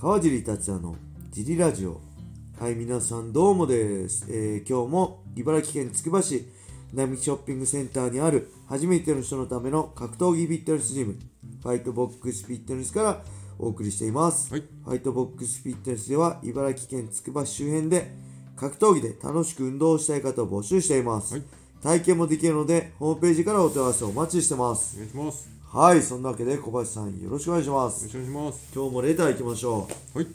川尻達也のジリラジオ。はい皆さんどうもです、えー今日も茨城県つくば市並木ショッピングセンターにある初めての人のための格闘技フィットネスジムファイトボックスフィットネスからお送りしています、はい。ファイトボックスフィットネスでは茨城県つくば市周辺で格闘技で楽しく運動をしたい方を募集しています、はい。体験もできるのでホームページからお問い合わせをお待ちしてます。お願いしますはいそんなわけで小林さんよろしくお願いします。よろしくお願いします。今日もレター行きましょう。はい。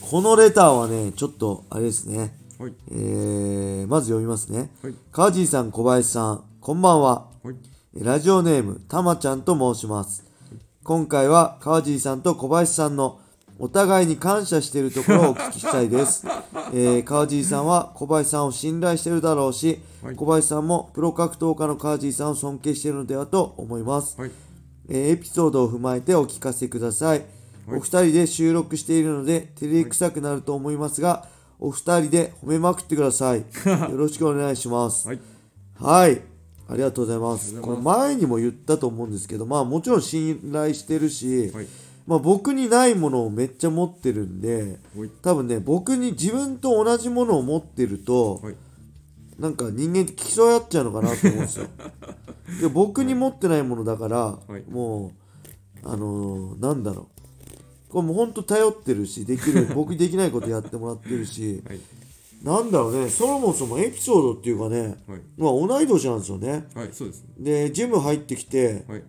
このレターはねちょっとあれですね。はい。えー、まず読みますね。はい。川尻さん小林さんこんばんは。はい。ラジオネームたまちゃんと申します。今回は川尻さんと小林さんのお互いに感謝しているところをお聞きしたいです、えー川尻さんは小林さんを信頼しているだろうし、はい。小林さんもプロ格闘家の川尻さんを尊敬しているのではと思います、はいえーエピソードを踏まえてお聞かせください、はい。お二人で収録しているので照れくさくなると思いますが、お二人で褒めまくってください。よろしくお願いします。はい。はい。ありがとうございます。これ前にも言ったと思うんですけど、まあもちろん信頼してるし、はい。まあ僕にないものをめっちゃ持ってるんで、はい。多分ね、僕に自分と同じものを持ってると、はいなんか人間って競い合っちゃうのかなと思うんですよ。で僕に持ってないものだから、い。もう、あのーなんだろう。これもうほんと頼ってるし、できる、僕にできないことやってもらってるし、はい。なんだろうね、そもそもエピソードっていうかね、はい。まあ同い年なんですよね。はいそうですで、ジム入ってきて、はい。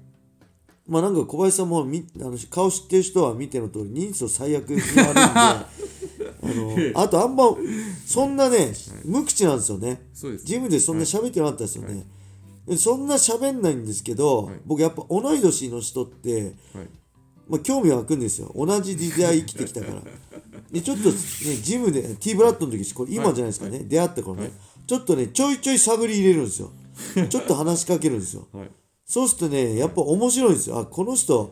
まあなんか小林さんもみあの顔知ってる人は見ての通り人相最悪に悪いんで、あ の、あとあんま、そんなね、無口なんですよね。そうです。ジムでそんな喋ってなかったですよね。でそんな喋んないんですけど、はい。僕やっぱ同い年の人って、はい。まあ、興味湧くんですよ。同じ時代生きてきたから。でちょっとねジムで T ブラッドの時これ今じゃないですかね、出会った頃ね、はい。ちょっとねちょいちょい探り入れるんですよ。ちょっと話しかけるんですよ。はい。そうするとねやっぱ面白いんですよ。あこの人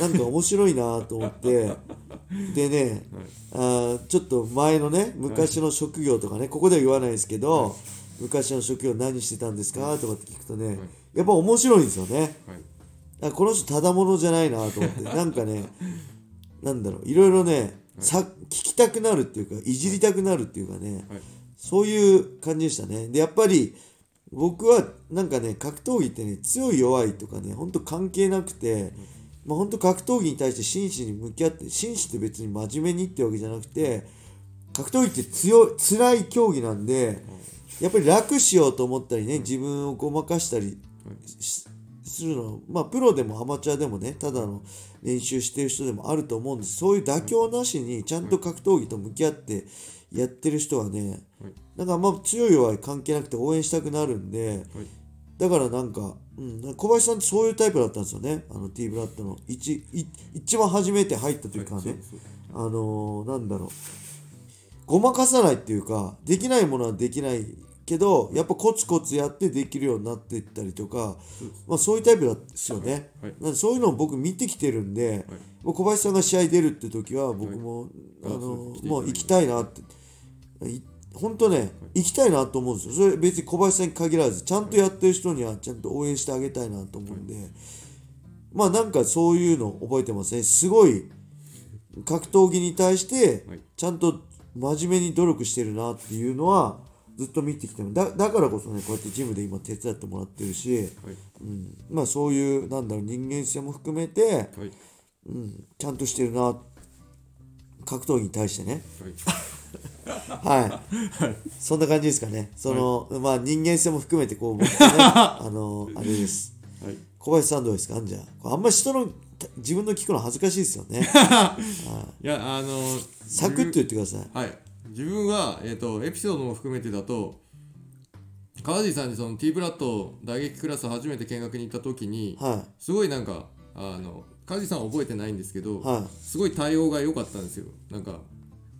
なんか面白いなと思って。でね、あーちょっと前のね昔の職業とかねここでは言わないですけど、昔の職業何してたんですか？とかって聞くとね、やっぱ面白いんですよね。はい。あこの人ただものじゃないなと思って。なんかねなんだろう。いろいろね、さ聞きたくなるっていうかいじりたくなるっていうかねはい。そういう感じでしたね。でやっぱり僕はなんかね格闘技ってね強い弱いとかねほんと関係なくて、まあ、ほんと格闘技に対して真摯に向き合って真摯って別に真面目にってわけじゃなくて格闘技って強い辛い競技なんでやっぱり楽しようと思ったりね自分をごまかしたりしするのまあプロでもアマチュアでもねただの練習してる人でもあると思うんです。そういう妥協なしにちゃんと格闘技と向き合ってやってる人はねはいなんかあんま強い弱い関係なくて応援したくなるんではいだからなんか、うん、小林さんってそういうタイプだったんですよね。あの T ブラッドの。一い一番初めて入った時からね、あのーなんだろう。ごまかさないっていうかできないものはできないけどやっぱコツコツやってできるようになっていったりとか、まあ、そういうタイプですよね、はい。なんでそういうのを僕見てきてるんで、もう小林さんが試合出るって時は僕も、ああのそう来ていただいて。もう行きたいなって。い本当ね、行きたいなと思うんですよ。それ別に小林さんに限らずちゃんとやってる人にはちゃんと応援してあげたいなと思うんで、まあなんかそういうの覚えてますねすごい格闘技に対してはい。ちゃんと真面目に努力してるなっていうのはずっと見てきてる。だだからこそねこうやってジムで今手伝ってもらってるし、はい。うん、まあそういうなんだろう人間性も含めて、はい。うん、ちゃんとしてるな。格闘技に対してね。はい はい、そんな感じですかね。その、まあ人間性も含めてこう僕ね。あのあれです。はい。小林さんどうですかじゃああんまり人の自分の聞くの恥ずかしいですよね。い。やあのサクッと言ってください。はい。自分は、えー、とエピソードも含めてだと川尻さんにその T ブラッド打撃クラス初めて見学に行った時にはすごいなんかあの川尻さんは覚えてないんですけど、いはい。すごい対応が良かったんですよ。なんか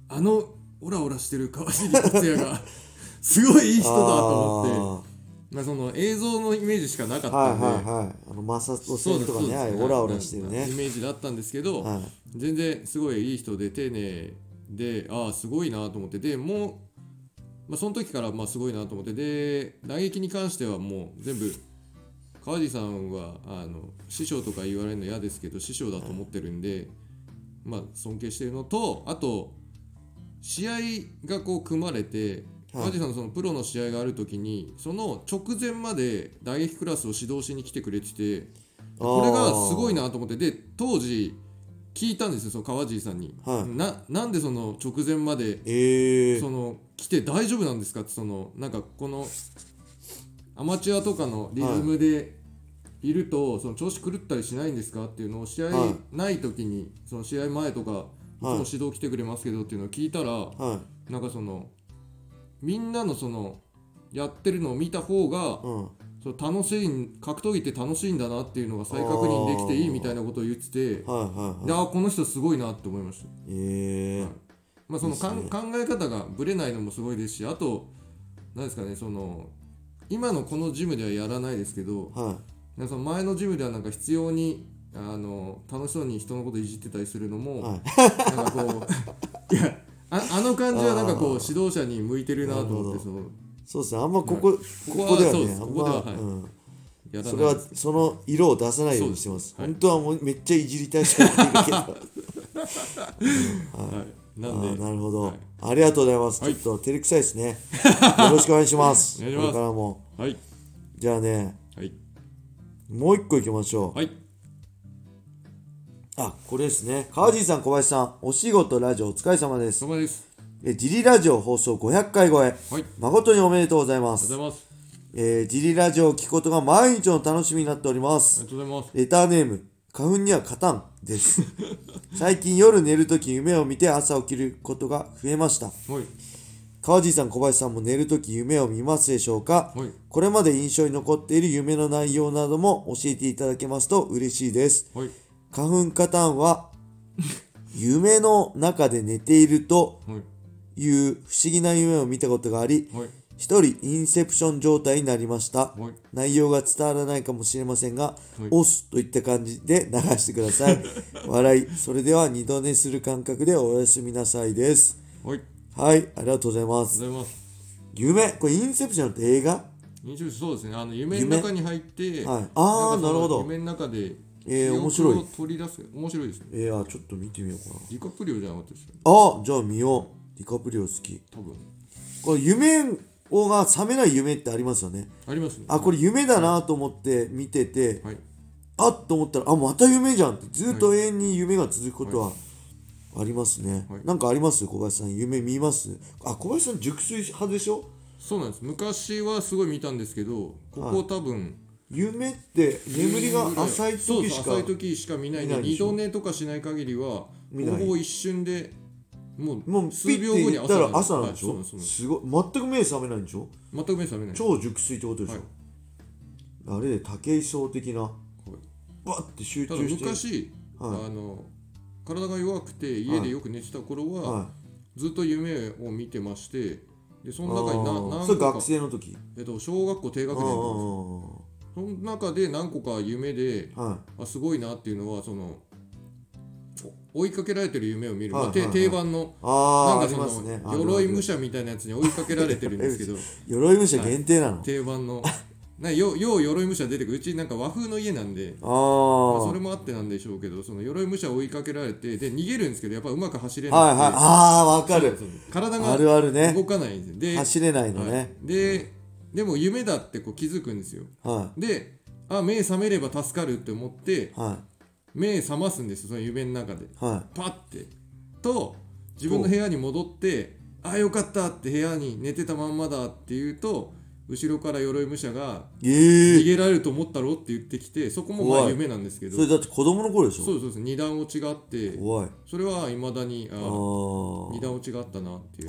あのオラオラしてる川尻達也が すごいいい人だと思って。まあその映像のイメージしかなかっはいたんで、はいはいあのマサトそうです戦とかねオラオラしてるね。イメージだったんですけど、はい。全然すごいいい人で丁寧でああすごいなと思って。でもう、まあ、その時からまあすごいなと思って。で打撃に関してはもう全部川地さんはあの師匠とか言われるの嫌ですけど師匠だと思ってるんで、まあ尊敬してるのとあと試合がこう組まれてはい。川地さんのそのプロの試合がある時にその直前まで打撃クラスを指導しに来てくれててこれがすごいなと思ってで当時聞いたんですよその川地さんに、はい。ななんでその直前までええその来て大丈夫なんですかってそのなんかこのアマチュアとかのリズムでい。ると、その調子狂ったりしないんですかっていうのを試合はい。ない時にその試合前とかいつも指導来てくれますけどっていうのを聞いたら、はい。なんかそのみんなのそのやってるのを見た方がうん。その楽しい格闘技って楽しいんだなっていうのが再確認できていいみたいなことを言っててはいはいではい。あこの人すごいなって思いました。ええはいまあ、そのかんいいっ考え方がぶれないのもすごいですしあと何ですかねその今のこのジムではやらないですけどはなんかその前のジムではなんか必要にあの楽しそうに人のこといじってたりするのも、はい。なんかこう いやああの感じはなんかこう指導者に向いてるなと思ってそのいそう。ですね。あんまここ、こここではねあんここでははい。まうん。それはその色を出さないようにしてます。はい。本当はもうめっちゃいじりたいしかないけど。はい、ななるほど、はい。ありがとうございます、はい。ちょっと照れくさいですね。よろしくお願いします。お願いします。これからも。はい。じゃあね。はい。もう一個いきましょう、はいあこれですね。川尻さん小林さんお仕事ラジオお疲れ様です。そこまでです。えジリラジオ放送500回超え。はい。ありがと誠におめでとうございまうごすざいます。えー、ジリラジオを聞くことが毎日の楽しみになっておりまあすりがとうございます。レターネーム花粉には勝たんです。最近夜寝るとき夢を見て朝起きることが増えました。はい。川尻さん小林さんも寝るとき夢を見ますでしょうか？はい。これまで印象に残っている夢の内容なども教えていただけますと嬉しいです。はい花粉カタンは夢の中で寝ているとはい。いう不思議な夢を見たことがありはい。一人インセプション状態になりました。はい。内容が伝わらないかもしれませんが、い。押すといった感じで流してください。笑い。それでは二度寝する感覚でおやすみなさいです。はい。はい。ありがとうございます。夢。これインセプションって映画？そうですね。あの夢の中に入ってはい。あーんかそのなるほど。夢の中でえー面白い。を取り出す面白いですね。えー、あちょっと見てみようかな。ディカプリオじゃなかったですよあじゃあ見よう。ディカプリオ好き。多分。これ夢をが覚めない夢ってありますよね。ありますね。あこれ夢だなと思って見てて、はい。あっと思ったらあまた夢じゃんってずっと永遠に夢が続くことはありますね、はい。なんかあります？小林さん夢見ます？あ小林さん熟睡派でしょ？そうなんです。昔はすごい見たんですけどここ多分夢って眠りが浅い時しか浅い時しか見ないんで二度寝とかしない限りはほ見ない。ぼほぼ一瞬でもうもうピ数秒後にッて言ったら朝朝なんでしょ、はいすごい。全く目覚めないんでしょ？全く目覚めない超熟睡ってことでしょ、はい。あれで武井壮的なはい。バッて集中して。昔あはい。の体が弱くて家でよく寝てた頃ははずっと夢を見てましてでそい、の中にな何それ学生の時えっと小学校低学年のその中で何個か夢であはい。あすごいなっていうのはそのお追いかけられてる夢を見る、まあ定番のなんかその、ね。ある鎧武者みたいなやつに追いかけられてるんですけど。鎧武者限定なの、定番の。なよよう鎧武者出てくる。うちなんか和風の家なんで、あまあ、あそれもあってなんでしょうけどその鎧武者を追いかけられてで逃げるんですけどやっぱうまく走れなくてはいはい。ああわかる。体あるがあるね。動かないんですよ。で走れないのはい。ねででも夢だってこう気づくんですよ。はであ目覚めれば助かるって思ってい。は目覚ますんですよその夢の中で。い。はパッて。と自分の部屋に戻ってあよかったって部屋に寝てたまんまだって言うと後ろから鎧武者が逃げられると思ったろって言ってきてそこもまあ夢なんですけど。それだって子供の頃でしょ？そうそうそう二段落ちがあってそれはいまだにああ二ー段落ちがあったなっていう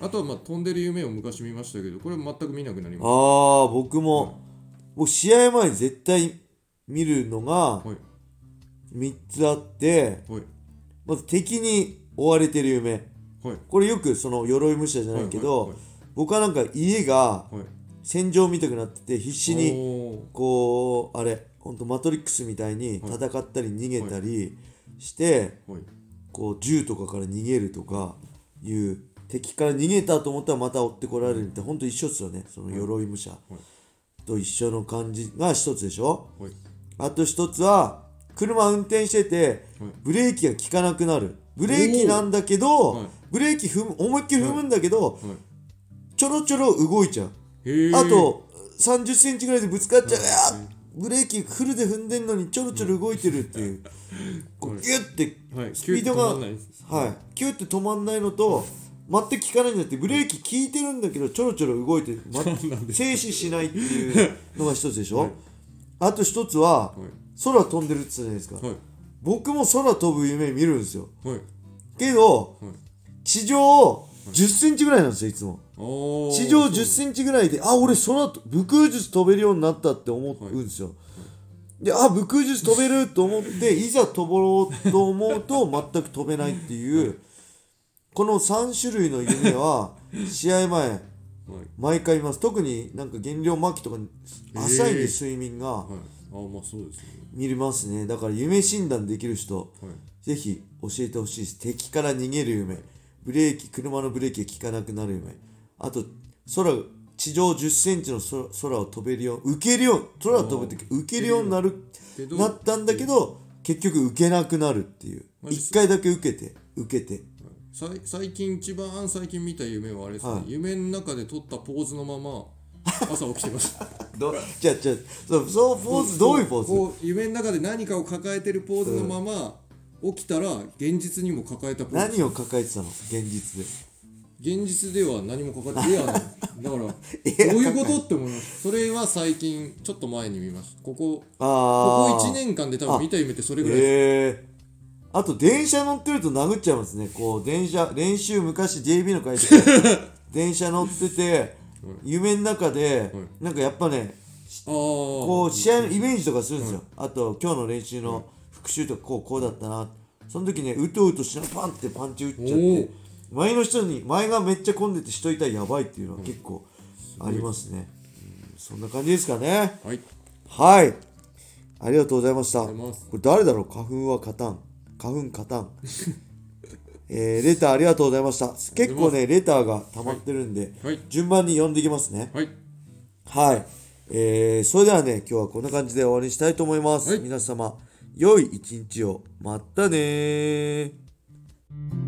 あとはまあ飛んでる夢を昔見ましたけどこれ全く見なくなりましあー僕も僕試合前に絶対見るのがたはい。3つあってはい。まず敵に追われてる夢。はい。これよくその鎧武者じゃないけど、はい僕はなんか家がはい。はい戦場見たくなってて必死にこうあれほんとマトリックスみたいに戦ったり逃げたりして、はい。こう銃とかから逃げるとかいう敵から逃げたと思ったらまた追ってこられるってほん。と一緒っすよね。その鎧武者。と一緒の感じが一つでしょ？はい。あと一つは車運転しててブレーキが効かなくなる。ブレーキなんだけど、はい。ブレーキ踏む思いっきり踏むんだけど、はい。ちょろちょろ動いちゃう。あと3 0センチぐらいでぶつかっちゃう、い。やブレーキフルで踏んでんのにちょろちょろ動いてるっていう、こうギュッてはい。スピードが、はい、キュッて止まんないのと全く効かないんだってブレーキ効いてるんだけどちょろちょろ動いて、ま、静止しないっていうのが一つでしょ、はい。あと一つは、はい。空飛んでるって言ったじゃないですか、はい。僕も空飛ぶ夢見るんですよ。はい。けどはい。地上1 0ンチぐらいなんですよいつも。地上1 0ンチぐらいであ俺空と武空術飛べるようになったって思うんですよ、であ武空術飛べると思っていざ飛ぼうと思うと全く飛べないっていうこの3種類の夢は 試合前はい。毎回見ます。特になんか減量末期とかに浅いんで睡眠が。はい。あまあそうですね。見れますね。だから夢診断できる人はい。ぜひ教えてほしいです。敵から逃げる夢。ブレーキ車のブレーキが効かなくなる夢。あと空地上1 0ンチの空空を飛べるよう浮けるよう空を飛ぶ時浮けるようになるなったんだけど結局浮けなくなるっていう。まあ一回だけ受けて受けて最近一番最近見た夢はあれですね、はい。夢の中で撮ったポーズのまま朝起きてました どじゃあじゃあそうそうポーズどういうポーズ？こう夢の中で何かを抱えてるポーズのまま起きたら現実にも抱えたポーズ。何を抱えてたの？現実で。現実では何も抱えてい。やだからどういうことって思います。それは最近ちょっと前に見ましたここあここあ1年間で多分見た夢ってそれぐらいですあと電車乗ってると殴っちゃいますね。こう電車練習昔 JB の会社で。電車乗ってて夢の中でなんかやっぱねこう試合のイメージとかするんですよ。あと今日の練習の復習とかこうこうだったな。その時ねうとうとしなパンってパンチ打っちゃっおてー。前の人に前がめっちゃ混んでて人いたらやばいっていうのは結構ありますね。うんそんな感じですかね。はい。はい。ありがとうございました。これ誰だろう？花粉は勝たん。花粉勝たん。えー、レターありがとうございました。結構ね、レターが溜まってるんで、はい順番に読んでいきますね。はいはい。えー、それではね、今日はこんな感じで終わりにしたいと思います。はい皆様、良い一日を。またねー。